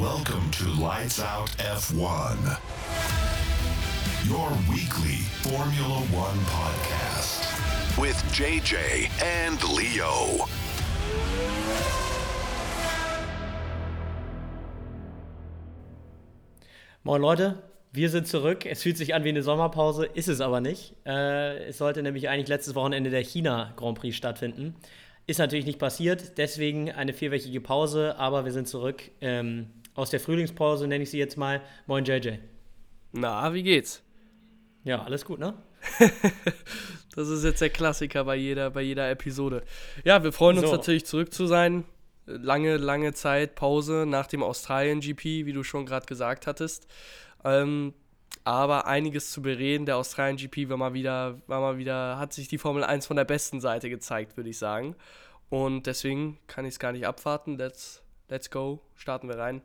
Welcome to Lights Out F1, your weekly Formula One podcast with JJ and Leo. Moin Leute, wir sind zurück. Es fühlt sich an wie eine Sommerpause, ist es aber nicht. Äh, es sollte nämlich eigentlich letztes Wochenende der China Grand Prix stattfinden. Ist natürlich nicht passiert, deswegen eine vierwöchige Pause, aber wir sind zurück ähm, aus der Frühlingspause, nenne ich sie jetzt mal. Moin JJ. Na, wie geht's? Ja, alles gut, ne? das ist jetzt der Klassiker bei jeder, bei jeder Episode. Ja, wir freuen uns so. natürlich zurück zu sein. Lange, lange Zeit Pause nach dem Australien GP, wie du schon gerade gesagt hattest. Ähm, aber einiges zu bereden. Der Australien GP war mal wieder, war mal wieder, hat sich die Formel 1 von der besten Seite gezeigt, würde ich sagen. Und deswegen kann ich es gar nicht abwarten. Let's, let's go. Starten wir rein.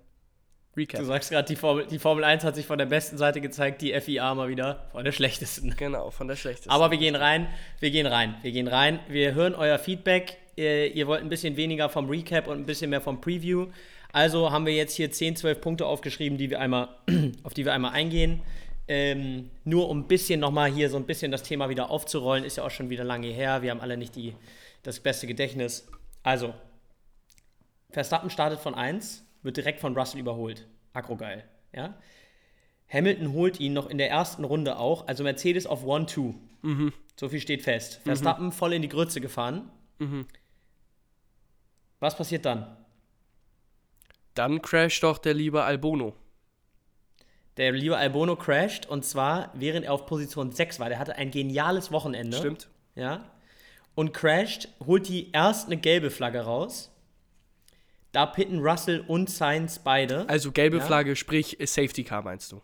Recap. Du sagst gerade, die Formel, die Formel 1 hat sich von der besten Seite gezeigt, die FIA mal wieder von der schlechtesten. Genau, von der schlechtesten. Aber wir gehen rein, wir gehen rein, wir gehen rein. Wir hören euer Feedback. Ihr, ihr wollt ein bisschen weniger vom Recap und ein bisschen mehr vom Preview. Also haben wir jetzt hier 10, 12 Punkte aufgeschrieben, die wir einmal, auf die wir einmal eingehen. Ähm, nur um ein bisschen nochmal hier so ein bisschen das Thema wieder aufzurollen, ist ja auch schon wieder lange her. Wir haben alle nicht die, das beste Gedächtnis. Also, Verstappen startet von 1, wird direkt von Russell überholt. Akrogeil. Ja? Hamilton holt ihn noch in der ersten Runde auch, also Mercedes auf 1-2. Mhm. So viel steht fest. Verstappen mhm. voll in die Grütze gefahren. Mhm. Was passiert dann? Dann crasht doch der liebe Albono. Der liebe Albono crasht und zwar während er auf Position 6 war. Der hatte ein geniales Wochenende. Stimmt. Ja. Und crasht, holt die erst eine gelbe Flagge raus da pitten Russell und Sainz beide. Also gelbe ja. Flagge, sprich Safety Car meinst du?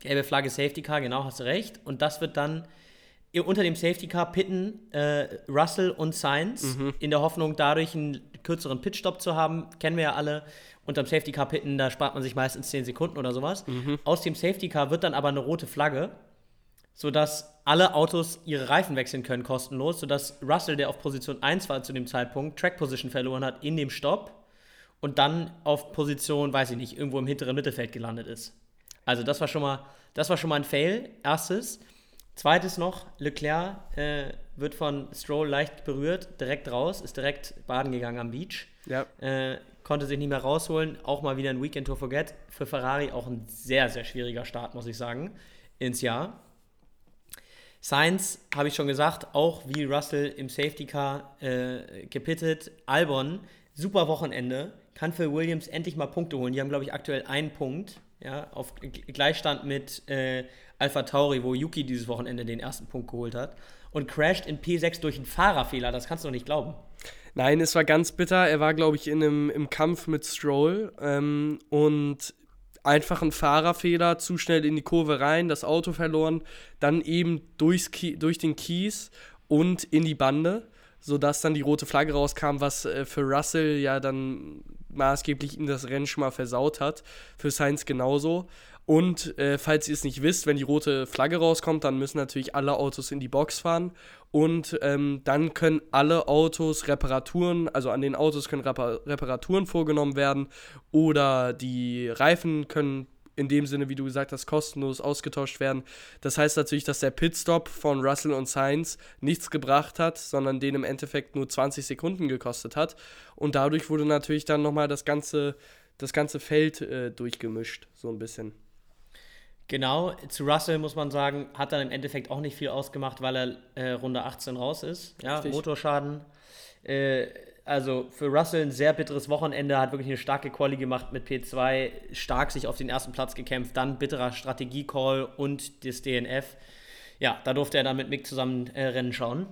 Gelbe Flagge, Safety Car, genau, hast du recht. Und das wird dann unter dem Safety Car pitten äh, Russell und Sainz mhm. in der Hoffnung, dadurch einen kürzeren Pitstop zu haben. Kennen wir ja alle. Unterm Safety Car pitten, da spart man sich meistens 10 Sekunden oder sowas. Mhm. Aus dem Safety Car wird dann aber eine rote Flagge, sodass alle Autos ihre Reifen wechseln können kostenlos, sodass Russell, der auf Position 1 war zu dem Zeitpunkt, Track Position verloren hat in dem Stopp und dann auf Position, weiß ich nicht, irgendwo im hinteren Mittelfeld gelandet ist. Also das war schon mal, das war schon mal ein Fail, erstes. Zweites noch, Leclerc äh, wird von Stroll leicht berührt, direkt raus, ist direkt baden gegangen am Beach. Ja. Äh, konnte sich nicht mehr rausholen. Auch mal wieder ein Weekend to Forget. Für Ferrari auch ein sehr, sehr schwieriger Start, muss ich sagen, ins Jahr. Sainz, habe ich schon gesagt, auch wie Russell im Safety Car äh, gepittet. Albon, super Wochenende, kann für Williams endlich mal Punkte holen. Die haben, glaube ich, aktuell einen Punkt, ja, auf Gleichstand mit äh, Alpha Tauri, wo Yuki dieses Wochenende den ersten Punkt geholt hat. Und crasht in P6 durch einen Fahrerfehler. Das kannst du doch nicht glauben. Nein, es war ganz bitter. Er war, glaube ich, in einem, im Kampf mit Stroll ähm, und einfach ein Fahrerfehler, zu schnell in die Kurve rein, das Auto verloren, dann eben durchs durch den Kies und in die Bande, sodass dann die rote Flagge rauskam, was äh, für Russell ja dann maßgeblich ihm das Rennen schon mal versaut hat. Für Sainz genauso. Und äh, falls ihr es nicht wisst, wenn die rote Flagge rauskommt, dann müssen natürlich alle Autos in die Box fahren. Und ähm, dann können alle Autos Reparaturen, also an den Autos können Repar Reparaturen vorgenommen werden oder die Reifen können in dem Sinne, wie du gesagt hast, kostenlos ausgetauscht werden. Das heißt natürlich, dass der Pitstop von Russell und Sainz nichts gebracht hat, sondern den im Endeffekt nur 20 Sekunden gekostet hat. Und dadurch wurde natürlich dann nochmal das ganze, das ganze Feld äh, durchgemischt, so ein bisschen. Genau, zu Russell muss man sagen, hat dann im Endeffekt auch nicht viel ausgemacht, weil er äh, Runde 18 raus ist. Ja, Richtig. Motorschaden. Äh, also für Russell ein sehr bitteres Wochenende, hat wirklich eine starke Quali gemacht mit P2, stark sich auf den ersten Platz gekämpft, dann bitterer Strategie-Call und das DNF. Ja, da durfte er dann mit Mick zusammen äh, Rennen schauen.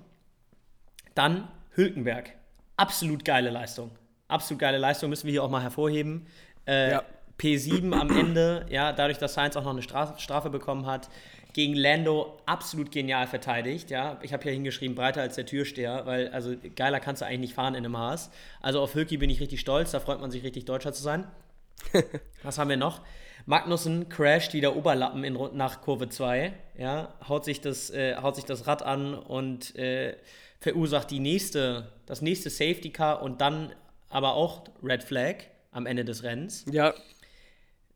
Dann Hülkenberg. Absolut geile Leistung. Absolut geile Leistung, müssen wir hier auch mal hervorheben. Äh, ja. P7 am Ende, ja, dadurch, dass Sainz auch noch eine Strafe bekommen hat, gegen Lando absolut genial verteidigt. Ja, ich habe hier hingeschrieben, breiter als der Türsteher, weil also geiler kannst du eigentlich nicht fahren in einem Haas. Also auf Hülki bin ich richtig stolz, da freut man sich richtig Deutscher zu sein. Was haben wir noch? Magnussen crasht wieder Oberlappen in, nach Kurve 2, ja, haut sich das, äh, haut sich das Rad an und äh, verursacht die nächste, das nächste Safety Car und dann aber auch Red Flag am Ende des Rennens. Ja.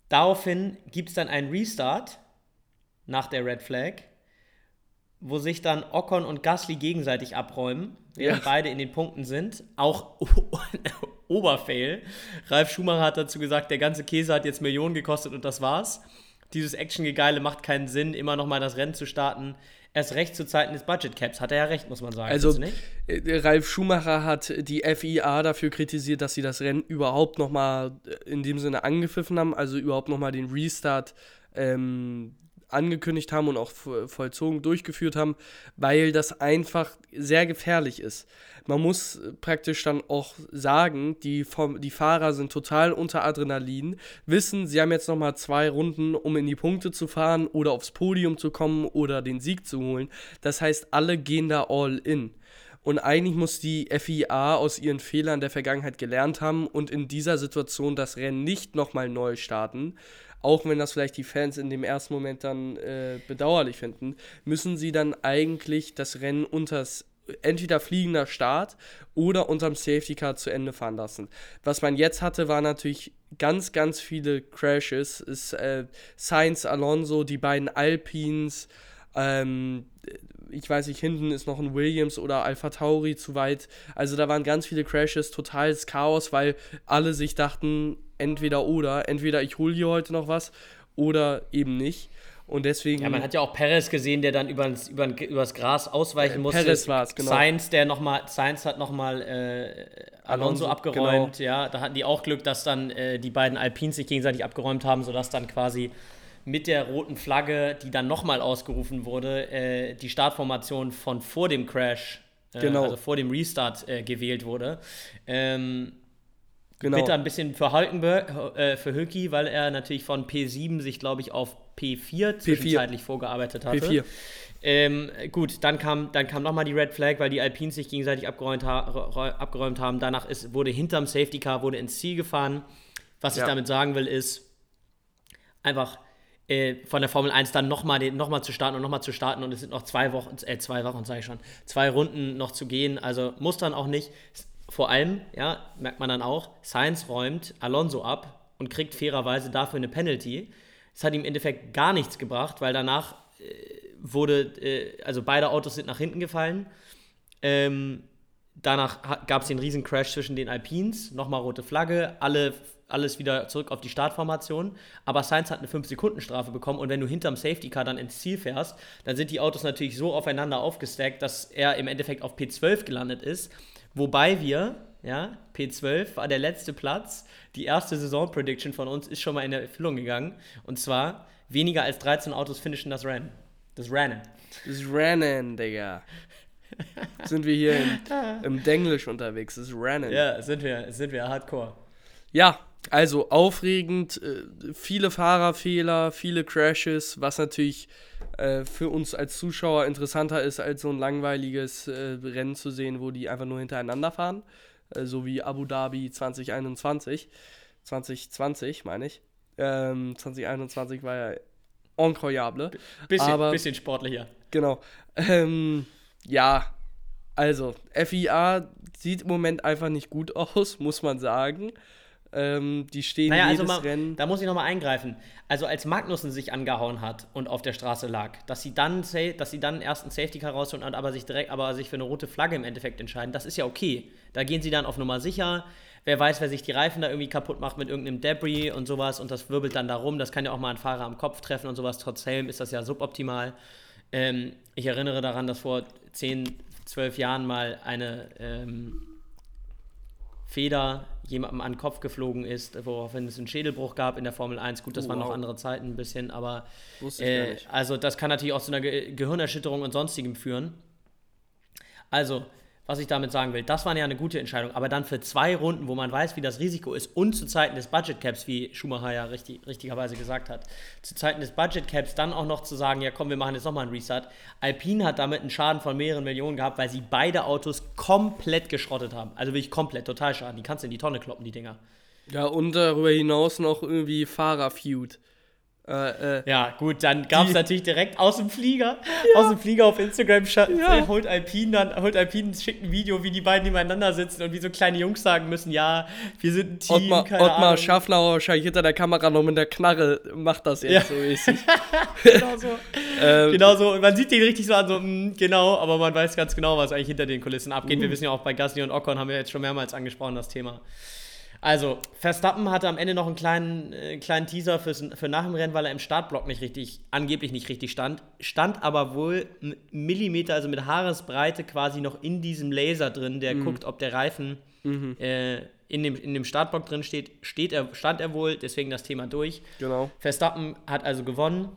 Daraufhin gibt es dann einen Restart nach der Red Flag, wo sich dann Ocon und Gasly gegenseitig abräumen, während ja. beide in den Punkten sind. Auch Oberfail. Ralf Schumacher hat dazu gesagt, der ganze Käse hat jetzt Millionen gekostet und das war's. Dieses Action-Gegeile macht keinen Sinn, immer noch mal das Rennen zu starten erst recht zu Zeiten des Budget Caps. Hat er ja recht, muss man sagen. Also, äh, Ralf Schumacher hat die FIA dafür kritisiert, dass sie das Rennen überhaupt nochmal äh, in dem Sinne angepfiffen haben, also überhaupt nochmal den Restart ähm, angekündigt haben und auch vollzogen durchgeführt haben, weil das einfach sehr gefährlich ist. Man muss praktisch dann auch sagen, die, die Fahrer sind total unter Adrenalin, wissen, sie haben jetzt nochmal zwei Runden, um in die Punkte zu fahren oder aufs Podium zu kommen oder den Sieg zu holen. Das heißt, alle gehen da all in. Und eigentlich muss die FIA aus ihren Fehlern der Vergangenheit gelernt haben und in dieser Situation das Rennen nicht nochmal neu starten, auch wenn das vielleicht die Fans in dem ersten Moment dann äh, bedauerlich finden, müssen sie dann eigentlich das Rennen unters entweder fliegender Start oder unterm Safety Car zu Ende fahren lassen. Was man jetzt hatte, war natürlich ganz, ganz viele Crashes. Ist äh, Sainz, Alonso, die beiden Alpines, ähm, ich weiß nicht, hinten ist noch ein Williams oder Alpha Tauri zu weit. Also da waren ganz viele Crashes, totales Chaos, weil alle sich dachten, entweder oder, entweder ich hole hier heute noch was oder eben nicht. Und deswegen. Ja, man hat ja auch Perez gesehen, der dann übers, über, übers Gras ausweichen äh, musste. Perez war es, genau. Sainz, der noch mal, Sainz hat nochmal äh, Alonso, Alonso, abgeräumt. Genau. Ja, da hatten die auch Glück, dass dann äh, die beiden Alpines sich gegenseitig abgeräumt haben, sodass dann quasi mit der roten Flagge, die dann nochmal ausgerufen wurde, äh, die Startformation von vor dem Crash, äh, genau. also vor dem Restart äh, gewählt wurde. Ähm, Genau. Bitter ein bisschen für Hulkenberg, äh, für Hülki, weil er natürlich von P7 sich, glaube ich, auf P4 zwischenzeitlich P4. vorgearbeitet hatte. P4. Ähm, gut, dann kam, dann kam nochmal die Red Flag, weil die Alpines sich gegenseitig abgeräumt, ha abgeräumt haben. Danach ist, wurde hinterm Safety Car wurde ins Ziel gefahren. Was ja. ich damit sagen will, ist einfach äh, von der Formel 1 dann nochmal noch mal zu starten und nochmal zu starten und es sind noch zwei Wochen, äh, zwei Wochen, sage ich schon, zwei Runden noch zu gehen. Also muss dann auch nicht vor allem, ja, merkt man dann auch, Sainz räumt Alonso ab und kriegt fairerweise dafür eine Penalty. Es hat ihm im Endeffekt gar nichts gebracht, weil danach äh, wurde, äh, also beide Autos sind nach hinten gefallen. Ähm, danach gab es den riesen Crash zwischen den Alpines, nochmal rote Flagge, alle, alles wieder zurück auf die Startformation. Aber Sainz hat eine 5-Sekunden-Strafe bekommen und wenn du hinterm Safety Car dann ins Ziel fährst, dann sind die Autos natürlich so aufeinander aufgestackt, dass er im Endeffekt auf P12 gelandet ist. Wobei wir, ja, P12 war der letzte Platz. Die erste Saison-Prediction von uns ist schon mal in Erfüllung gegangen. Und zwar, weniger als 13 Autos finishen das Rennen. Das Rennen. Das Rennen, Digga. sind wir hier im, im Denglisch unterwegs. Das Rennen. Ja, sind wir, sind wir hardcore. Ja, also aufregend, äh, viele Fahrerfehler, viele Crashes, was natürlich äh, für uns als Zuschauer interessanter ist, als so ein langweiliges äh, Rennen zu sehen, wo die einfach nur hintereinander fahren. Äh, so wie Abu Dhabi 2021. 2020, meine ich. Ähm, 2021 war ja incroyable. Bisschen, aber, bisschen sportlicher. Genau. Ähm, ja, also FIA sieht im Moment einfach nicht gut aus, muss man sagen. Ähm, die stehen naja, jedes also mal, Rennen. Da muss ich nochmal eingreifen. Also als Magnussen sich angehauen hat und auf der Straße lag, dass sie dann, dass sie dann erst einen Safety Car rausholen und aber sich direkt, aber sich für eine rote Flagge im Endeffekt entscheiden, das ist ja okay. Da gehen sie dann auf Nummer sicher. Wer weiß, wer sich die Reifen da irgendwie kaputt macht mit irgendeinem Debris und sowas und das wirbelt dann da rum. Das kann ja auch mal ein Fahrer am Kopf treffen und sowas. Trotz Helm ist das ja suboptimal. Ähm, ich erinnere daran, dass vor 10, 12 Jahren mal eine ähm, Feder jemandem an den Kopf geflogen ist, woraufhin es einen Schädelbruch gab in der Formel 1. Gut, das oh, waren noch andere Zeiten ein bisschen, aber äh, also das kann natürlich auch zu einer Ge Gehirnerschütterung und sonstigem führen. Also, was ich damit sagen will, das war ja eine gute Entscheidung, aber dann für zwei Runden, wo man weiß, wie das Risiko ist und zu Zeiten des Budget Caps, wie Schumacher ja richtig, richtigerweise gesagt hat, zu Zeiten des Budget Caps dann auch noch zu sagen, ja komm, wir machen jetzt nochmal einen Reset. Alpine hat damit einen Schaden von mehreren Millionen gehabt, weil sie beide Autos komplett geschrottet haben. Also wirklich komplett, total Schaden. Die kannst du in die Tonne kloppen, die Dinger. Ja, und darüber hinaus noch irgendwie Fahrerfeud. Äh, äh, ja, gut, dann gab es natürlich direkt aus dem Flieger, ja. aus dem Flieger auf Instagram, ja. holt Alpine dann, holt Alpine, schickt ein Video, wie die beiden nebeneinander sitzen und wie so kleine Jungs sagen müssen, ja, wir sind ein Team, Ottmar, keine Ottmar Ahnung. Schaffner wahrscheinlich hinter der Kamera noch mit der Knarre macht das jetzt ja. so mäßig. genau so. ähm, genau so, und man sieht den richtig so an, so, mh, mm, genau, aber man weiß ganz genau, was eigentlich hinter den Kulissen abgeht. Mhm. Wir wissen ja auch bei Gasly und Ocon, haben wir jetzt schon mehrmals angesprochen, das Thema. Also, Verstappen hatte am Ende noch einen kleinen, äh, kleinen Teaser fürs, für nach dem Rennen, weil er im Startblock nicht richtig, angeblich nicht richtig stand. Stand aber wohl einen Millimeter, also mit Haaresbreite quasi noch in diesem Laser drin, der mhm. guckt, ob der Reifen mhm. äh, in, dem, in dem Startblock drin steht. steht er, stand er wohl, deswegen das Thema durch. Genau. Verstappen hat also gewonnen.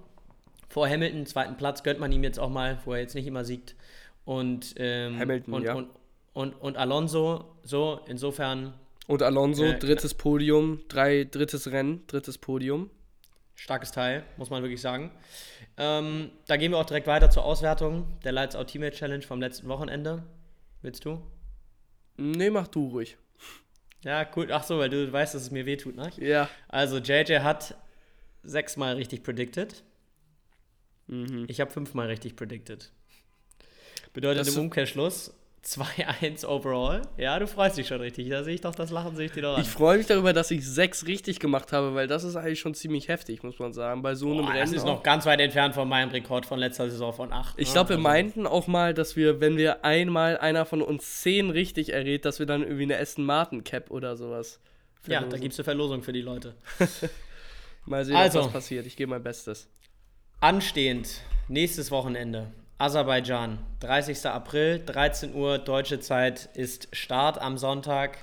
Vor Hamilton, zweiten Platz, gönnt man ihm jetzt auch mal, wo er jetzt nicht immer siegt. Und, ähm, Hamilton, und, ja. und, und, und Alonso, so, insofern und Alonso, äh, drittes Podium, drei, drittes Rennen, drittes Podium. Starkes Teil, muss man wirklich sagen. Ähm, da gehen wir auch direkt weiter zur Auswertung der Lights Out Teammate Challenge vom letzten Wochenende. Willst du? Nee, mach du ruhig. Ja, cool. Ach so, weil du weißt, dass es mir wehtut, ne? Ja. Also, JJ hat sechsmal richtig predicted. Mhm. Ich habe fünfmal richtig predicted. Bedeutet das im Umkehrschluss, 2-1 overall. Ja, du freust dich schon richtig. Da sehe ich doch das Lachen, sehe ich dir doch an. Ich freue mich darüber, dass ich sechs richtig gemacht habe, weil das ist eigentlich schon ziemlich heftig, muss man sagen. Bei so einem Boah, Rennen. Das ist noch ganz weit entfernt von meinem Rekord von letzter Saison von 8. Ich glaube, wir also. meinten auch mal, dass wir, wenn wir einmal einer von uns zehn richtig errät, dass wir dann irgendwie eine Aston Martin Cap oder sowas. Verlosen. Ja, da gibt es eine Verlosung für die Leute. mal sehen, also, was passiert. Ich gebe mein Bestes. Anstehend, nächstes Wochenende. Aserbaidschan, 30. April, 13 Uhr deutsche Zeit ist Start am Sonntag.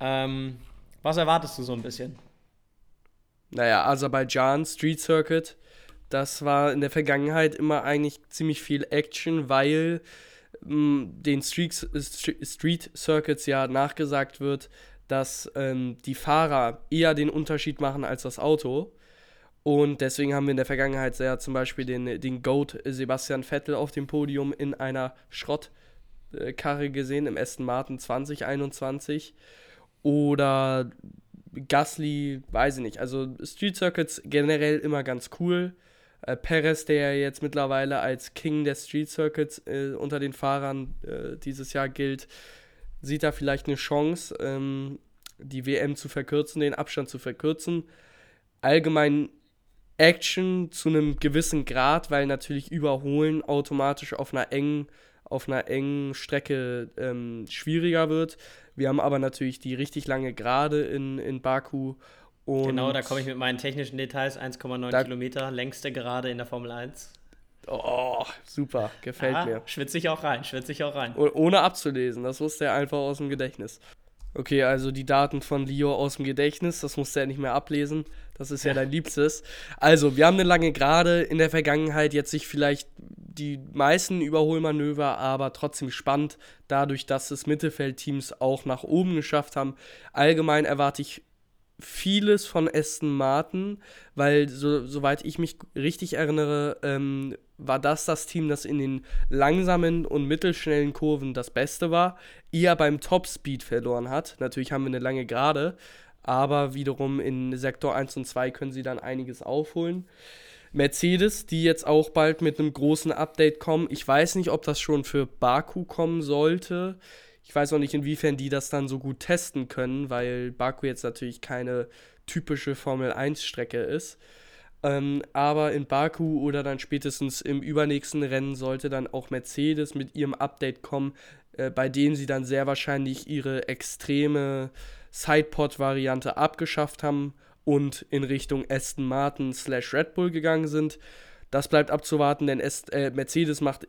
Ähm, was erwartest du so ein bisschen? Naja, Aserbaidschan, Street Circuit, das war in der Vergangenheit immer eigentlich ziemlich viel Action, weil mh, mm, den Street, Street Circuits ja nachgesagt wird, dass ähm, die Fahrer eher den Unterschied machen als das Auto. Und deswegen haben wir in der Vergangenheit sehr zum Beispiel den, den GOAT Sebastian Vettel auf dem Podium in einer Schrottkarre gesehen, im Aston Martin 2021. Oder Gasly, weiß ich nicht. Also Street Circuits generell immer ganz cool. Äh, Perez, der jetzt mittlerweile als King der Street Circuits äh, unter den Fahrern äh, dieses Jahr gilt, sieht da vielleicht eine Chance, ähm, die WM zu verkürzen, den Abstand zu verkürzen. Allgemein Action zu einem gewissen Grad, weil natürlich Überholen automatisch auf einer engen, auf einer engen Strecke ähm, schwieriger wird. Wir haben aber natürlich die richtig lange Gerade in, in Baku. genau, da komme ich mit meinen technischen Details. 1,9 Kilometer, längste Gerade in der Formel 1. Oh, super, gefällt ja, mir. Schwitze ich auch rein, schwitze ich auch rein. Ohne abzulesen, das wusste er einfach aus dem Gedächtnis. Okay, also die Daten von Leo aus dem Gedächtnis, das musste er nicht mehr ablesen. Das ist ja dein Liebstes. Also, wir haben eine lange Gerade in der Vergangenheit, jetzt sich vielleicht die meisten Überholmanöver, aber trotzdem spannend, dadurch, dass es Mittelfeldteams auch nach oben geschafft haben. Allgemein erwarte ich vieles von Aston Martin, weil so, soweit ich mich richtig erinnere, ähm, war das das Team, das in den langsamen und mittelschnellen Kurven das Beste war, eher beim Topspeed verloren hat. Natürlich haben wir eine lange Gerade, aber wiederum in Sektor 1 und 2 können sie dann einiges aufholen. Mercedes, die jetzt auch bald mit einem großen Update kommen. Ich weiß nicht, ob das schon für Baku kommen sollte. Ich weiß auch nicht, inwiefern die das dann so gut testen können, weil Baku jetzt natürlich keine typische Formel 1-Strecke ist. Ähm, aber in Baku oder dann spätestens im übernächsten Rennen sollte dann auch Mercedes mit ihrem Update kommen, äh, bei dem sie dann sehr wahrscheinlich ihre extreme Sidepod-Variante abgeschafft haben und in Richtung Aston Martin slash Red Bull gegangen sind. Das bleibt abzuwarten, denn Est äh, Mercedes macht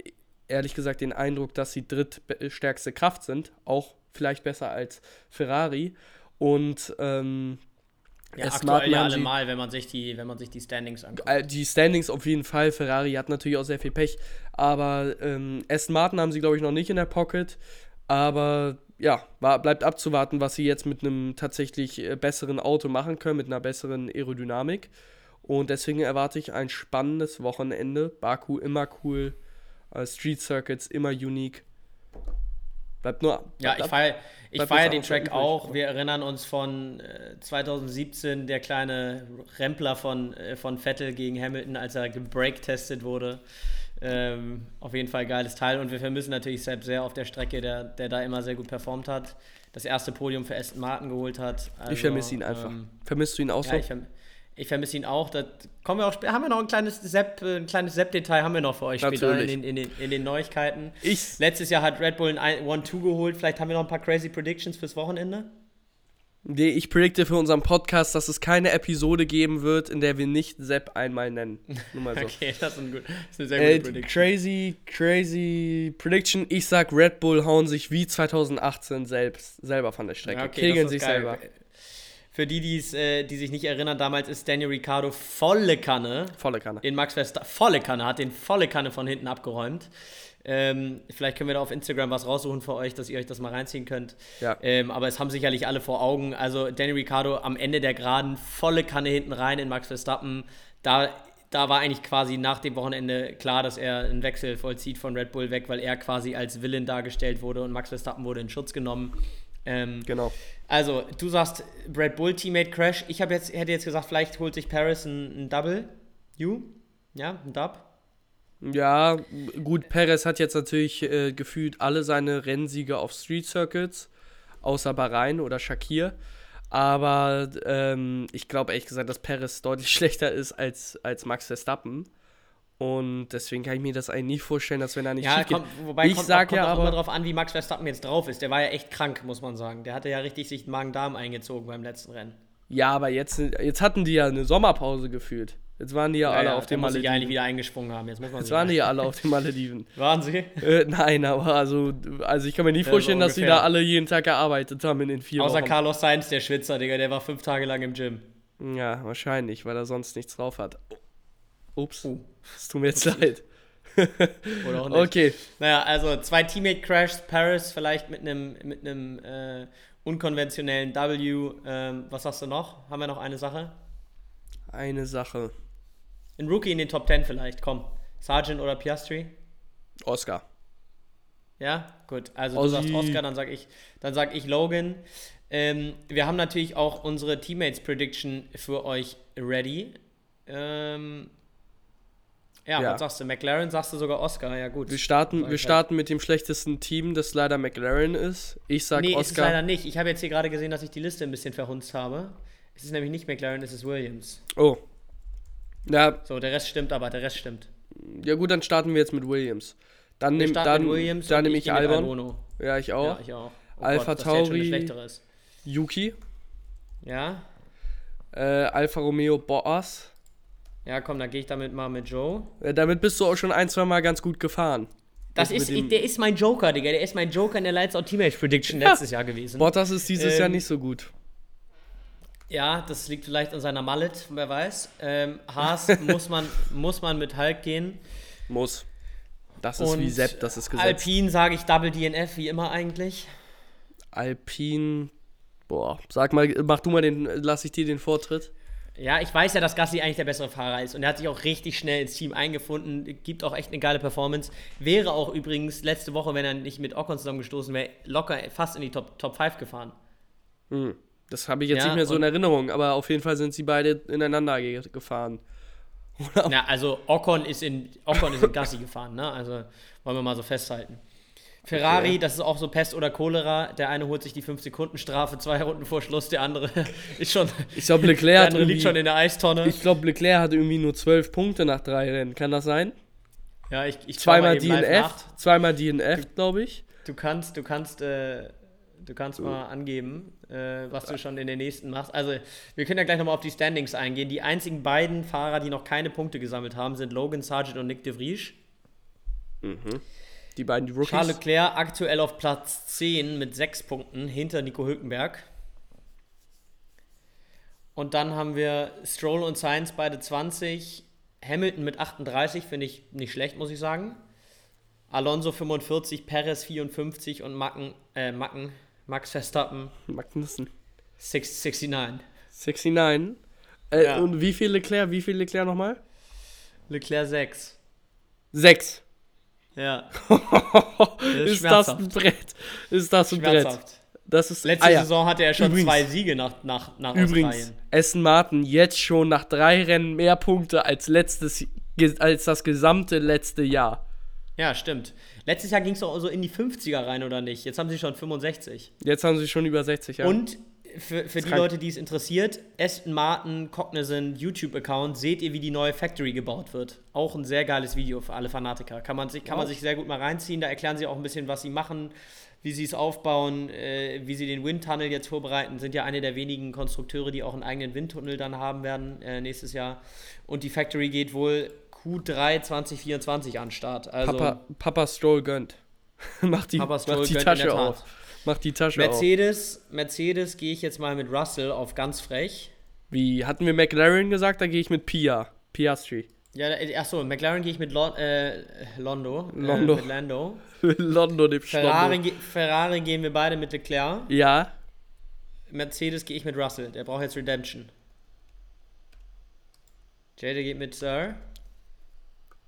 ehrlich gesagt den Eindruck, dass sie drittstärkste Kraft sind, auch vielleicht besser als Ferrari. Und ähm, ja, aktuell ja allemal, wenn man sich die, wenn man sich die Standings anguckt. Äh, die Standings auf jeden Fall. Ferrari hat natürlich auch sehr viel Pech. Aber ähm, Aston Martin haben sie, glaube ich, noch nicht in der Pocket. Aber ja, war, bleibt abzuwarten, was sie jetzt mit einem tatsächlich äh, besseren Auto machen können, mit einer besseren Aerodynamik. Und deswegen erwarte ich ein spannendes Wochenende. Baku immer cool, äh, Street Circuits immer unique. Bleibt nur. Ja, ich feiere ich feier den Track übrig. auch. Wir erinnern uns von äh, 2017, der kleine Rempler von, äh, von Vettel gegen Hamilton, als er gebreak-testet wurde. Ähm, auf jeden Fall geiles Teil und wir vermissen natürlich Sepp sehr auf der Strecke, der, der da immer sehr gut performt hat. Das erste Podium für Aston Martin geholt hat. Also, ich vermisse ihn einfach. ähm, Vermisst du ihn auch ja, so? ich, verm ich vermisse ihn auch. Da kommen wir auch haben wir noch ein kleines Sepp, äh, ein kleines Sepp-Detail haben wir noch für euch später in den, in, den, in den Neuigkeiten. Ich- Letztes Jahr hat Red Bull ein 1-2 geholt. Vielleicht haben wir noch ein paar crazy Predictions fürs Wochenende. Ich predikte für unseren Podcast, dass es keine Episode geben wird, in der wir nicht Sepp einmal nennen. Nur mal so. Okay, das ist, ein gut, das ist eine sehr Äh, gute Prediction. crazy, crazy Prediction. Ich sag, Red Bull hauen sich wie 2018 selbst, selber von der Strecke. Ja, okay, Kegeln sich geil. selber. Für die, äh, die sich nicht erinnern, damals ist Daniel Ricciardo volle Kanne Volle Kanne. in Max Verstappen, volle Kanne, hat den volle Kanne von hinten abgeräumt. Ähm, vielleicht können wir da auf Instagram was raussuchen für euch, dass ihr euch das mal reinziehen könnt. Ja. Ähm, aber es haben sicherlich alle vor Augen. Also Danny Ricciardo am Ende der Geraden, volle Kanne hinten rein in Max Verstappen. Da, da war eigentlich quasi nach dem Wochenende klar, dass er einen Wechsel vollzieht von Red Bull weg, weil er quasi als Villain dargestellt wurde und Max Verstappen wurde in Schutz genommen. Ähm, Genau. also, du sagst Red Bull Teammate Crash. Ich jetzt, hätte jetzt gesagt, vielleicht holt sich Paris ein, ein Double. You? Ja, ein Dub. Ja, gut, Perez hat jetzt natürlich äh, gefühlt alle seine Rennsiege auf Street Circuits, außer Bahrain oder Shakir. Aber ähm, ich glaube ehrlich gesagt, dass Perez deutlich schlechter ist als, als Max Verstappen. Und deswegen kann ich mir das eigentlich nicht vorstellen, dass wenn er nicht Ja, kommt, wobei ich kommt, sag auch, kommt ja aber, drauf an, wie Max Verstappen jetzt drauf ist. Der war ja echt krank, muss man sagen. Der hatte ja richtig sich Magen-Darm eingezogen beim letzten Rennen. ja, aber jetzt, jetzt hatten die ja eine Sommerpause gefühlt. Jetzt waren die ja, alle ja, auf da den muss ich eigentlich Malediven. wieder eingesprungen haben. Jetzt muss man Jetzt waren die ja alle auf den Malediven. Waren sie? äh, nein, aber also, also ich kann mir nicht Ja, vorstellen, so dass die da alle jeden Tag gearbeitet haben in den vier Außer Wochen. Carlos Sainz, der Schwitzer, Digga, der war fünf Tage lang im Gym. Ja, wahrscheinlich, weil er sonst nichts drauf hat. Ups, Oh. es tut mir jetzt leid. Oder auch nicht. Okay, Naja, also zwei Teammate-Crashs, Paris vielleicht mit einem mit einem äh, unkonventionellen W. Ähm, was sagst du noch? Haben wir noch eine Sache? Eine Sache. Ein Rookie in den Top 10 vielleicht, komm. Sargent oder Piastri? Oscar. Ja, gut. Also du Ossi. sagst Oscar, dann sag ich, dann sag ich Logan. Ähm, wir haben natürlich auch unsere Teammates Prediction für euch ready. Ähm, ja, Ja. was sagst du? McLaren sagst du sogar Oscar, ja gut. Wir starten, wir starten mit dem schlechtesten Team, das leider McLaren ist. Ich sag nee, ist es Oscar. leider nicht. Ich habe jetzt hier gerade gesehen, dass ich die Liste ein bisschen verhunzt habe. Es ist nämlich nicht McLaren, es ist Williams. Oh. Ja, So, der Rest stimmt aber, der Rest stimmt. ja gut, dann starten wir jetzt mit Williams. Dann nehme dann, Williams dann und nehme ich mit Albon. Ja, ich auch. Ja, ich auch. Oh Alpha Gott, Tauri. Yuki. Ja? Äh, Alfa Romeo Boas. Ja, komm, dann gehe ich damit mal mit Joe. Äh, damit bist du auch schon ein, zwei Mal ganz gut gefahren. Das ist, dem- der ist mein Joker, Digga. Der ist mein Joker in der Lights Out Teammates Prediction letztes Jahr gewesen. Bottas ist dieses Ähm, Jahr nicht so gut. Ja, das liegt vielleicht an seiner Mallet, wer weiß. Ähm, Haas muss, man, muss man mit Hulk gehen. Muss. Das ist wie Sepp, das ist gesetzt. Alpine sage ich Double DNF, wie immer eigentlich. Alpin. Boah, sag mal, mach du mal den, lass ich dir den Vortritt. Ja, ich weiß ja, dass Gasly eigentlich der bessere Fahrer ist und er hat sich auch richtig schnell ins Team eingefunden, gibt auch echt eine geile Performance. Wäre auch übrigens letzte Woche, wenn er nicht mit Ocon zusammengestoßen wäre, locker fast in die Top, Top 5 gefahren. Das habe ich jetzt Ja, nicht mehr so in Erinnerung, aber auf jeden Fall sind sie beide ineinander ge gefahren. Ja, also Ocon ist in, Ocon ist in Gasly gefahren, ne? Also wollen wir mal so festhalten. Ferrari, Okay. das ist auch so Pest oder Cholera. Der eine holt sich die 5-Sekunden-Strafe zwei Runden vor Schluss, der andere ist schon. Ich glaube, Leclerc der hat andere liegt schon in der Eistonne. ich glaube, Leclerc hat irgendwie nur zwölf Punkte nach drei Rennen. Kann das sein? ja, ich, ich Zweimal DNF, zweimal DNF, glaube ich. Du kannst, du kannst, äh, du kannst mal angeben, äh, was du schon in den nächsten machst. Also, wir können ja gleich nochmal auf die Standings eingehen. Die einzigen beiden Fahrer, die noch keine Punkte gesammelt haben, sind Logan Sargent und Nick de Vries. Die beiden Rookies. Charles Leclerc aktuell auf Platz 10 mit 6 Punkten hinter Nico Hülkenberg. Und dann haben wir Stroll und Sainz beide 20. Hamilton mit 38 finde ich nicht schlecht, muss ich sagen. Alonso 45, Perez 54 und Macken, äh, Macken, Max Verstappen Magnussen. 6, 69. 69. Äh, Ja. Und wie viel Leclerc? Wie viel Leclerc nochmal? Leclerc 6. Sechs. Ja. ist, ist das ein Brett? Ist das ein Brett? Das ist, Letzte ah, ja. Saison hatte er schon übrigens, zwei Siege nach, nach, nach übrigens, Australien. Essen Martin jetzt schon nach drei Rennen mehr Punkte als, letztes, als das gesamte letzte Jahr. Ja, stimmt. Letztes Jahr ging es doch so in die 50er rein, oder nicht? Jetzt haben sie schon 65. Jetzt haben sie schon über 60, ja. Und für, für die Leute, die es interessiert, Aston Martin Cognizant YouTube-Account, seht ihr, wie die neue Factory gebaut wird. Auch ein sehr geiles Video für alle Fanatiker. Kann man sich, kann man sich sehr gut mal reinziehen. Da erklären sie auch ein bisschen, was sie machen, wie sie es aufbauen, äh, wie sie den Windtunnel jetzt vorbereiten. Sind ja eine der wenigen Konstrukteure, die auch einen eigenen Windtunnel dann haben werden äh, nächstes Jahr. Und die Factory geht wohl Q3 2024 an Start. Also, Papa, Papa Stroll gönnt. mach die, Papa Stroll mach die Tasche auf. Mach die Tasche Mercedes, auf. Mercedes gehe ich jetzt mal mit Russell auf ganz frech. Wie hatten wir McLaren gesagt? Da gehe ich mit Pia. Piastri. Ja, achso, McLaren gehe ich mit Lo äh, Londo. Londo. Äh, mit Lando. Londo, dem Ferrari, ge Ferrari gehen wir beide mit Leclerc. Ja. Mercedes gehe ich mit Russell. Der braucht jetzt Redemption. Jada geht mit Sir.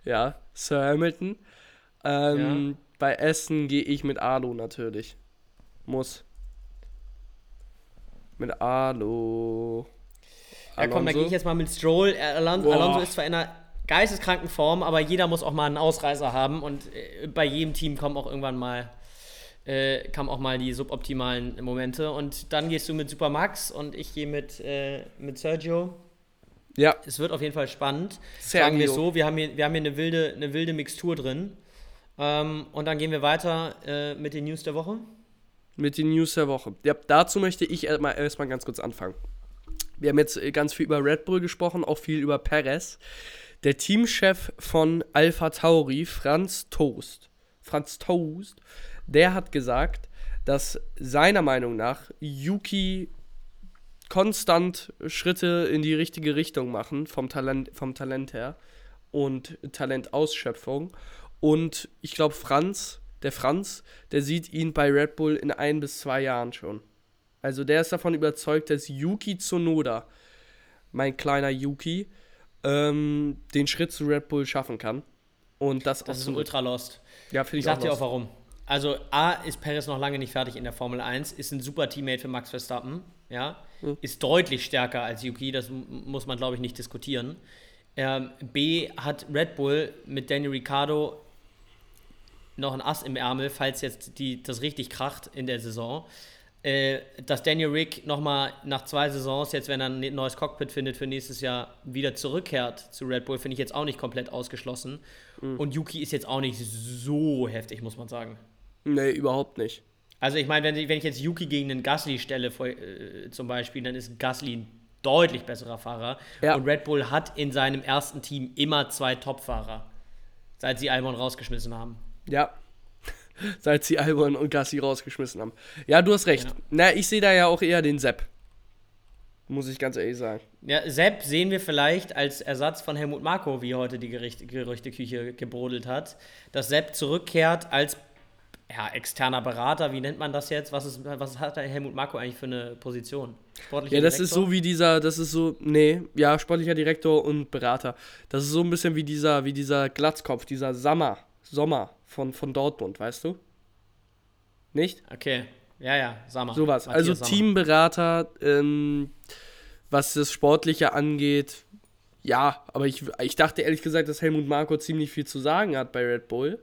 Ja, Sir Hamilton. Ähm, ja. Bei Essen gehe ich mit Alu natürlich. Muss. Mit Alu. Ja, komm, da gehe ich jetzt mal mit Stroll. Alonso, Alonso ist zwar in einer geisteskranken Form, aber jeder muss auch mal einen Ausreißer haben und äh, bei jedem Team kommen auch irgendwann mal äh, kamen auch mal die suboptimalen Momente und dann gehst du mit Supermax und ich gehe mit, äh, mit Sergio. Ja. Es wird auf jeden Fall spannend. Sergio. Sagen wir so, wir haben hier, wir haben hier eine, wilde, eine wilde Mixtur drin. Ähm, und dann gehen wir weiter äh, mit den News der Woche. Mit den News der Woche. Ja, dazu möchte ich erstmal erst ganz kurz anfangen. Wir haben jetzt ganz viel über Red Bull gesprochen, auch viel über Perez. Der Teamchef von Alpha Tauri, Franz Toast, Franz Toast, der hat gesagt, dass seiner Meinung nach Yuki konstant Schritte in die richtige Richtung machen, vom Talent, vom Talent her und Talentausschöpfung. Und ich glaube, Franz, der Franz, der sieht ihn bei Red Bull in ein bis zwei Jahren schon. Also der ist davon überzeugt, dass Yuki Tsunoda, mein kleiner Yuki, ähm, den Schritt zu Red Bull schaffen kann. Und das, das ist ein Ultra Lost. Ja, finde ich, ich sag dir auch warum. Also A ist Perez noch lange nicht fertig in der Formel 1, ist ein super Teammate für Max Verstappen, ja, mhm. ist deutlich stärker als Yuki, das muss man glaube ich nicht diskutieren. Ähm, B hat Red Bull mit Daniel Ricciardo noch ein Ass im Ärmel, falls jetzt die, das richtig kracht in der Saison äh, dass Daniel Rick nochmal nach zwei Saisons, jetzt wenn er ein neues Cockpit findet für nächstes Jahr, wieder zurückkehrt zu Red Bull, finde ich jetzt auch nicht komplett ausgeschlossen. Mhm. Und Yuki ist jetzt auch nicht so heftig, muss man sagen. Nee, überhaupt nicht. Also ich meine, wenn, wenn ich jetzt Yuki gegen einen Gasly stelle äh, zum Beispiel, dann ist Gasly ein deutlich besserer Fahrer. Ja. Und Red Bull hat in seinem ersten Team immer zwei Top-Fahrer, seit sie Albon rausgeschmissen haben. Ja, seit sie Albon und Gassi rausgeschmissen haben. Ja, du hast recht. Ja. Na, ich sehe da ja auch eher den Sepp. Muss ich ganz ehrlich sagen. Ja, Sepp sehen wir vielleicht als Ersatz von Helmut Marko, wie heute die Gerüchteküche gebrodelt hat, dass Sepp zurückkehrt als ja, externer Berater, wie nennt man das jetzt? Was, ist, was hat Helmut Marko eigentlich für eine Position? Sportlicher ja, das Direktor? ist so wie dieser, das ist so, nee, ja, sportlicher Direktor und Berater. Das ist so ein bisschen wie dieser, wie dieser Glatzkopf, dieser Sommer, Sommer von, von Dortmund, weißt du? Nicht? Okay, ja, ja, Sommer. Sowas. Also Sommer. Teamberater, ähm, was das Sportliche angeht, ja, aber ich, ich dachte ehrlich gesagt, dass Helmut Marko ziemlich viel zu sagen hat bei Red Bull.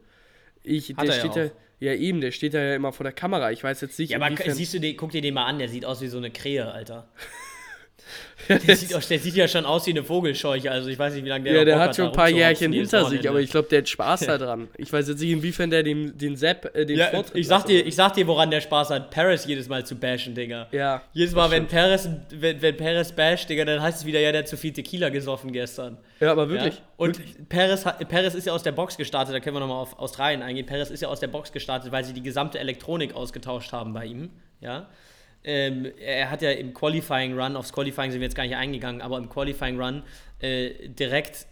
Ich, hat der steht ja, ja, eben, der steht da ja immer vor der Kamera. Ich weiß jetzt nicht. Ja, aber siehst du den, guck dir den mal an, der sieht aus wie so eine Krähe, Alter. Der sieht, auch, der sieht, ja schon aus wie eine Vogelscheuche, also ich weiß nicht, wie lange der Ja, der hat schon ein paar Jährchen hinter sich, aber ich glaube, der hat Spaß daran. Ich weiß jetzt nicht, inwiefern der den, den Sepp, äh, den ja, ich sag, dir, ich sag dir, woran der Spaß hat, Paris jedes Mal zu bashen, Digga. Ja. Jedes Mal, wenn Paris, wenn, wenn Paris basht, Digga, dann heißt es wieder, ja, der hat zu viel Tequila gesoffen gestern. Ja, aber wirklich. Ja? Und wirklich? Paris, Paris ist ja aus der Box gestartet, da können wir nochmal auf Australien eingehen. Paris ist ja aus der Box gestartet, weil sie die gesamte Elektronik ausgetauscht haben bei ihm, ja. Ähm, er hat ja im Qualifying Run, aufs Qualifying sind wir jetzt gar nicht eingegangen, aber im Qualifying Run äh, direkt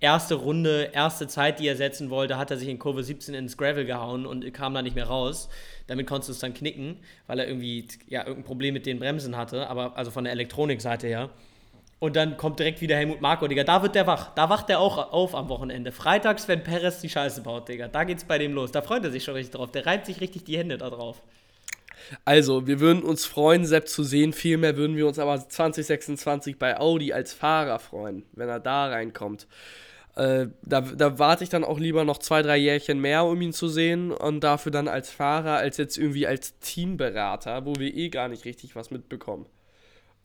erste Runde, erste Zeit, die er setzen wollte, hat er sich in Kurve 17 ins Gravel gehauen und kam da nicht mehr raus. Damit konntest du es dann knicken, weil er irgendwie ja, irgendein Problem mit den Bremsen hatte, aber also von der Elektronikseite her. Und dann kommt direkt wieder Helmut Marko, Digga. Da wird der wach. Da wacht der auch auf am Wochenende. Freitags, wenn Perez die Scheiße baut, Digga. Da geht's bei dem los. Da freut er sich schon richtig drauf. Der reibt sich richtig die Hände da drauf. Also, wir würden uns freuen, Sepp zu sehen. Vielmehr würden wir uns aber 2026 bei Audi als Fahrer freuen, wenn er da reinkommt. Äh, da, da warte ich dann auch lieber noch zwei, drei Jährchen mehr, um ihn zu sehen und dafür dann als Fahrer, als jetzt irgendwie als Teamberater, wo wir eh gar nicht richtig was mitbekommen.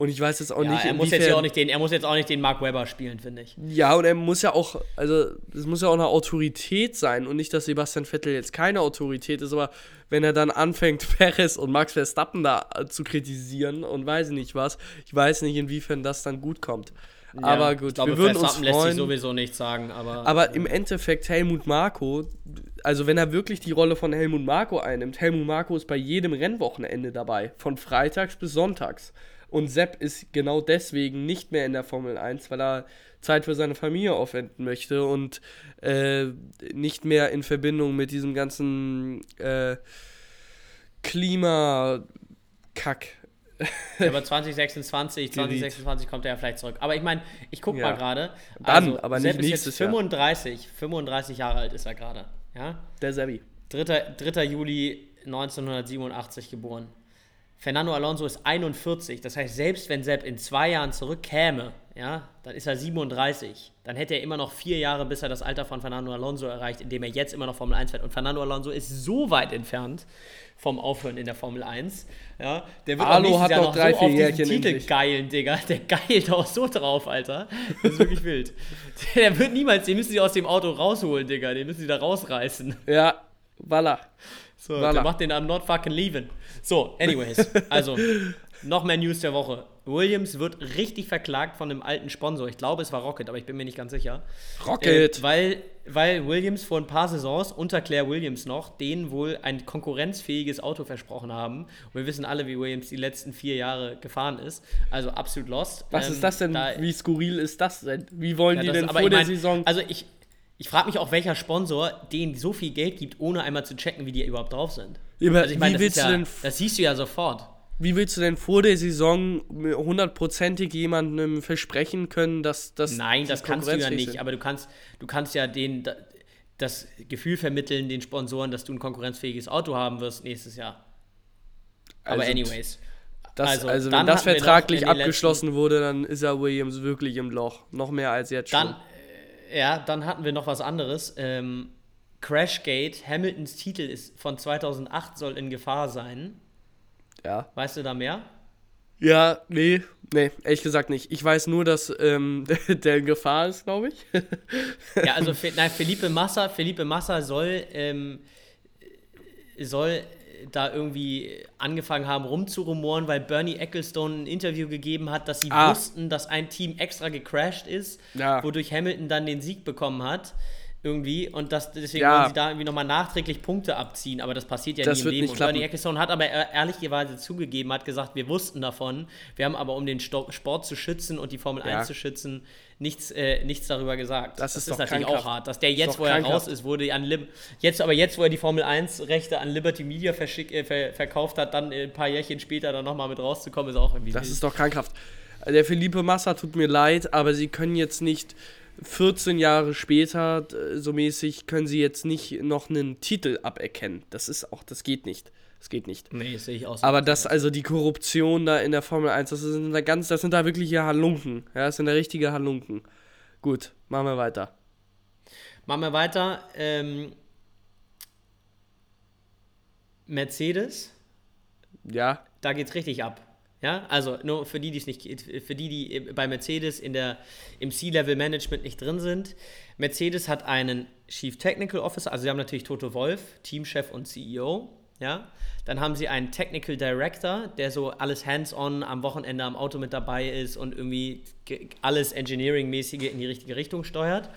Und ich weiß jetzt auch ja, nicht, er muss, jetzt auch nicht den, er muss jetzt auch nicht den Mark Webber spielen, finde ich. Ja, und er muss ja auch, also es muss ja auch eine Autorität sein und nicht, dass Sebastian Vettel jetzt keine Autorität ist, aber wenn er dann anfängt, Perez und Max Verstappen da zu kritisieren und weiß nicht was, ich weiß nicht, inwiefern das dann gut kommt. Ja, aber gut, glaube, wir würden uns freuen. lässt sich sowieso nichts sagen, aber. Aber äh, im Endeffekt Helmut Marko, also wenn er wirklich die Rolle von Helmut Marko einnimmt, Helmut Marko ist bei jedem Rennwochenende dabei, von freitags bis sonntags. Und Sepp ist genau deswegen nicht mehr in der Formel 1, weil er Zeit für seine Familie aufwenden möchte und äh, nicht mehr in Verbindung mit diesem ganzen äh, Klimakack. Ja, aber 2026, 2026 kommt er ja vielleicht zurück. Aber ich meine, ich gucke ja. mal gerade. Dann, also, aber nicht Sepp nächstes ist jetzt 35, Jahr. 35 Jahre alt ist er gerade. Ja? Der Seppi. 3. 3. Juli 1987 geboren. Fernando Alonso ist 41. Das heißt, selbst wenn Sepp in zwei Jahren zurückkäme, ja, dann ist er 37. Dann hätte er immer noch vier Jahre, bis er das Alter von Fernando Alonso erreicht, indem er jetzt immer noch Formel 1 fährt. Und Fernando Alonso ist so weit entfernt vom Aufhören in der Formel 1. Ja, der wird Alo hat Jahr noch drei, so vier auf diesen Titel endlich. geilen, Digga. Der geilt auch so drauf, Alter. Das ist wirklich wild. Der wird niemals, den müssen sie aus dem Auto rausholen, Digga. Den müssen sie da rausreißen. Ja, Walla. So, voilà. der macht den I'm not fucking leaving. So, anyways, also noch mehr News der Woche. Williams wird richtig verklagt von einem alten Sponsor. Ich glaube, es war Rocket, aber ich bin mir nicht ganz sicher. Rocket! Äh, weil, weil Williams vor ein paar Saisons, unter Claire Williams noch, denen wohl ein konkurrenzfähiges Auto versprochen haben. Und wir wissen alle, wie Williams die letzten vier Jahre gefahren ist. Also absolut lost. Was ähm, ist das denn? Da, wie skurril ist das denn? Wie wollen ja, die denn vor der mein, Saison. Also ich, ich frage mich auch, welcher Sponsor denen so viel Geld gibt, ohne einmal zu checken, wie die überhaupt drauf sind. Also ich meine, das, ja, das siehst du ja sofort. Wie willst du denn vor der Saison hundertprozentig jemandem versprechen können, dass das. Nein, das kannst du ja nicht, aber du kannst, du kannst ja den, das Gefühl vermitteln, den Sponsoren, dass du ein konkurrenzfähiges Auto haben wirst nächstes Jahr. Aber also, anyways. Das, also, also wenn das vertraglich abgeschlossen wurde, dann ist ja Williams wirklich im Loch. Noch mehr als jetzt dann, schon. Ja, dann hatten wir noch was anderes. Ähm, Crashgate, Hamiltons Titel ist von 2008 soll in Gefahr sein. Ja. Weißt du da mehr? Ja, nee, nee, ehrlich gesagt nicht. Ich weiß nur, dass ähm, der in Gefahr ist, glaube ich. ja, also nein, Felipe Massa, Felipe Massa soll, ähm, soll da irgendwie angefangen haben rumzurumoren, weil Bernie Ecclestone ein Interview gegeben hat, dass sie ah. wussten, dass ein Team extra gecrashed ist, ja. wodurch Hamilton dann den Sieg bekommen hat irgendwie und das, deswegen ja. wollen sie da irgendwie nochmal nachträglich Punkte abziehen, aber das passiert ja das nie im Leben. und Bernie Ecclestone hat aber ehrlicherweise zugegeben, hat gesagt, wir wussten davon, wir haben aber um den Sport zu schützen und die Formel ja. 1 zu schützen, nichts, äh, nichts darüber gesagt. Das, das ist, ist natürlich auch hart, dass der jetzt, wo er raus ist, wurde an Lib jetzt, aber jetzt, wo er die Formel 1 Rechte an Liberty Media äh, ver verkauft hat, dann ein paar Jährchen später dann nochmal mit rauszukommen, ist auch irgendwie Das wild. ist doch krankhaft. Der Felipe Massa tut mir leid, aber sie können jetzt nicht 14 Jahre später, so mäßig, können sie jetzt nicht noch einen Titel aberkennen. Das ist auch, das geht nicht. Das geht nicht. Nee, sehe ich aus. Aber das, also die Korruption da in der Formel 1, das sind da ganz, das sind da wirkliche Halunken. Ja, das sind da richtige Halunken. Gut, machen wir weiter. Machen wir weiter. Ähm, Mercedes. Ja. Da geht's richtig ab. Ja, also nur für die, die es nicht, für die, die bei Mercedes in der, im C-Level-Management nicht drin sind. Mercedes hat einen Chief Technical Officer, also sie haben natürlich Toto Wolf, Teamchef und CEO. Ja, dann haben sie einen Technical Director, der so alles hands-on am Wochenende am Auto mit dabei ist und irgendwie alles Engineering-mäßige in die richtige Richtung steuert.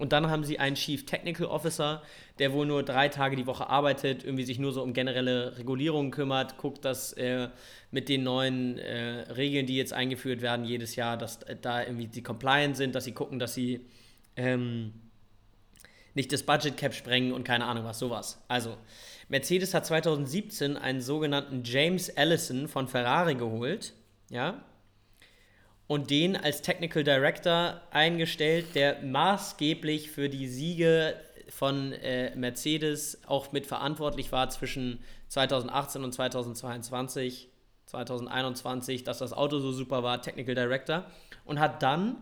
Und dann haben sie einen Chief Technical Officer, der wohl nur drei Tage die Woche arbeitet, irgendwie sich nur so um generelle Regulierungen kümmert, guckt, dass äh, mit den neuen äh, Regeln, die jetzt eingeführt werden jedes Jahr, dass äh, da irgendwie die compliant sind, dass sie gucken, dass sie ähm, nicht das Budget Cap sprengen und keine Ahnung was, sowas. Also, Mercedes hat 2017 einen sogenannten James Allison von Ferrari geholt, ja, und den als Technical Director eingestellt, der maßgeblich für die Siege von äh, Mercedes auch mit verantwortlich war zwischen 2018 und 2022, 2021, dass das Auto so super war, Technical Director, und hat dann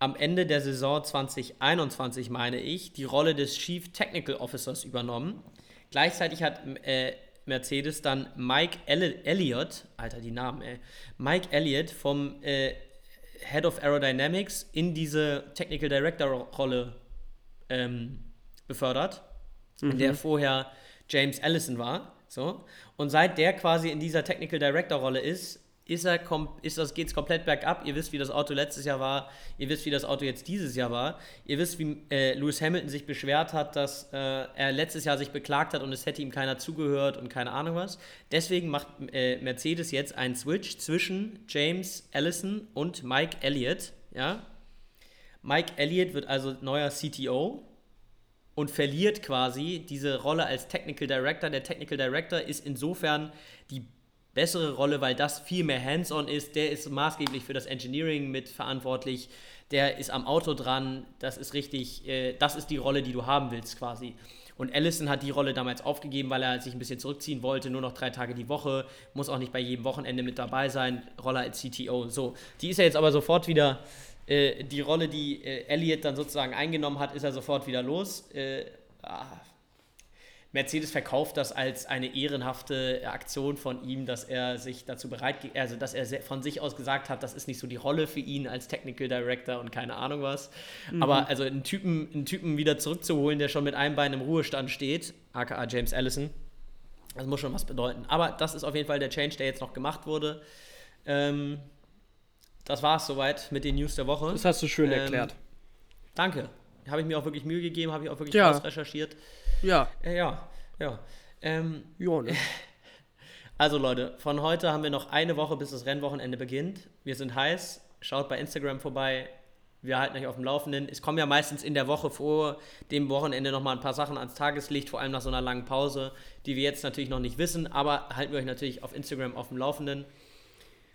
am Ende der Saison 2021, meine ich, die Rolle des Chief Technical Officers übernommen. Gleichzeitig hat äh, Mercedes dann Mike Elliott, Alter, die Namen, ey, Mike Elliott vom äh, Head of Aerodynamics in diese Technical Director-Rolle ähm, befördert, mhm. in der mhm. vorher James Allison war. So. Und seit der quasi in dieser Technical Director-Rolle ist, ist er ist das, geht's komplett bergab. Ihr wisst, wie das Auto letztes Jahr war. Ihr wisst, wie das Auto jetzt dieses Jahr war. Ihr wisst, wie äh, Lewis Hamilton sich beschwert hat, dass äh, er letztes Jahr sich beklagt hat und es hätte ihm keiner zugehört und keine Ahnung was. Deswegen macht äh, Mercedes jetzt einen Switch zwischen James Allison und Mike Elliott. Ja? Mike Elliott wird also neuer CTO und verliert quasi diese Rolle als Technical Director. Der Technical Director ist insofern die bessere Rolle, weil das viel mehr hands-on ist. Der ist maßgeblich für das Engineering mitverantwortlich. Der ist am Auto dran. Das ist richtig, äh, das ist die Rolle, die du haben willst quasi. Und Allison hat die Rolle damals aufgegeben, weil er sich ein bisschen zurückziehen wollte, nur noch drei Tage die Woche, muss auch nicht bei jedem Wochenende mit dabei sein, Rolle als CTO. So, die ist ja jetzt aber sofort wieder, äh, die Rolle, die äh, Elliot dann sozusagen eingenommen hat, ist er sofort wieder los. Äh, ah, Mercedes verkauft das als eine ehrenhafte Aktion von ihm, dass er sich dazu bereit, also dass er von sich aus gesagt hat, das ist nicht so die Rolle für ihn als Technical Director und keine Ahnung was. Mhm. Aber also einen Typen, einen Typen wieder zurückzuholen, der schon mit einem Bein im Ruhestand steht, aka James Allison, das muss schon was bedeuten. Aber das ist auf jeden Fall der Change, der jetzt noch gemacht wurde. Ähm, das war es soweit mit den News der Woche. Das hast du schön ähm, erklärt. Danke. Habe ich mir auch wirklich Mühe gegeben, habe ich auch wirklich ja. recherchiert. Ja. Äh, ja, ja. Ähm, ja ne? Also Leute, von heute haben wir noch eine Woche, bis das Rennwochenende beginnt. Wir sind heiß. Schaut bei Instagram vorbei. Wir halten euch auf dem Laufenden. Es kommen ja meistens in der Woche vor dem Wochenende nochmal ein paar Sachen ans Tageslicht, vor allem nach so einer langen Pause, die wir jetzt natürlich noch nicht wissen, aber halten wir euch natürlich auf Instagram auf dem Laufenden.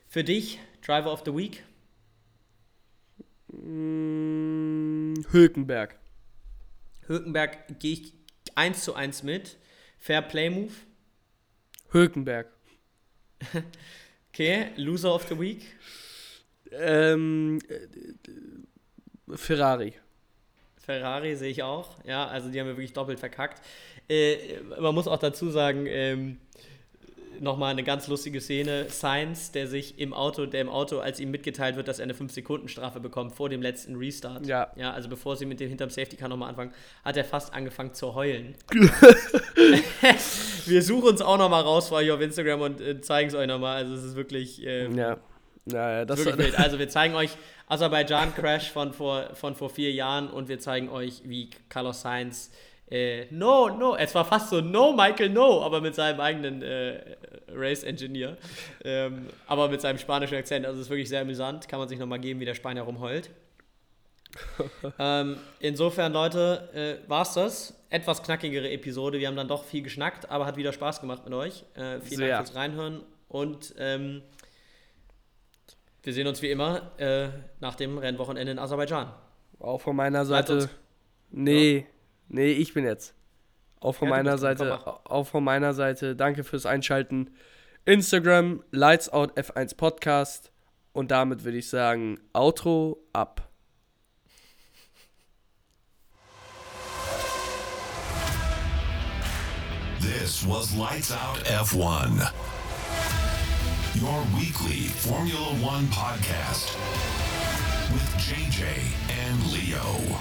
Für dich, Driver of the Week? Hm, Hülkenberg. Hülkenberg gehe ich 1 zu 1 mit. Fair Play Move. Hülkenberg. okay, Loser of the Week. Ähm, äh, Ferrari. Ferrari sehe ich auch. Ja, also die haben wir wirklich doppelt verkackt. Äh, man muss auch dazu sagen, ähm, nochmal eine ganz lustige Szene. Sainz, der sich im Auto, der im Auto, als ihm mitgeteilt wird, dass er eine 5-Sekunden-Strafe bekommt vor dem letzten Restart. Ja. Ja, also bevor sie mit dem hinterm Safety Car nochmal anfangen, hat er fast angefangen zu heulen. wir suchen uns auch nochmal raus vor euch auf Instagram und äh, zeigen es euch nochmal. Also es ist wirklich. Ähm, ja. Ja, das wirklich wild. Also wir zeigen euch Aserbaidschan Crash von vor, von vor vier Jahren und wir zeigen euch, wie Carlos Sainz äh, no, no, es war fast so No, Michael, no, aber mit seinem eigenen äh, Race Engineer. Ähm, aber mit seinem spanischen Akzent. Also es ist wirklich sehr amüsant. Kann man sich nochmal geben, wie der Spanier rumheult. ähm, insofern, Leute, äh, war es das. Etwas knackigere Episode. Wir haben dann doch viel geschnackt, aber hat wieder Spaß gemacht mit euch. Äh, vielen sehr. Dank fürs Reinhören und ähm, wir sehen uns wie immer äh, nach dem Rennwochenende in Aserbaidschan. Auch von meiner Seite. Nee. Ja. Nee, ich bin jetzt. Auch von ja, meiner Seite, auch von meiner Seite, danke fürs Einschalten. Instagram, Lights Out F1 Podcast. Und damit würde ich sagen, Outro ab. This was Lights Out F1, your weekly Formula One podcast with JJ and Leo.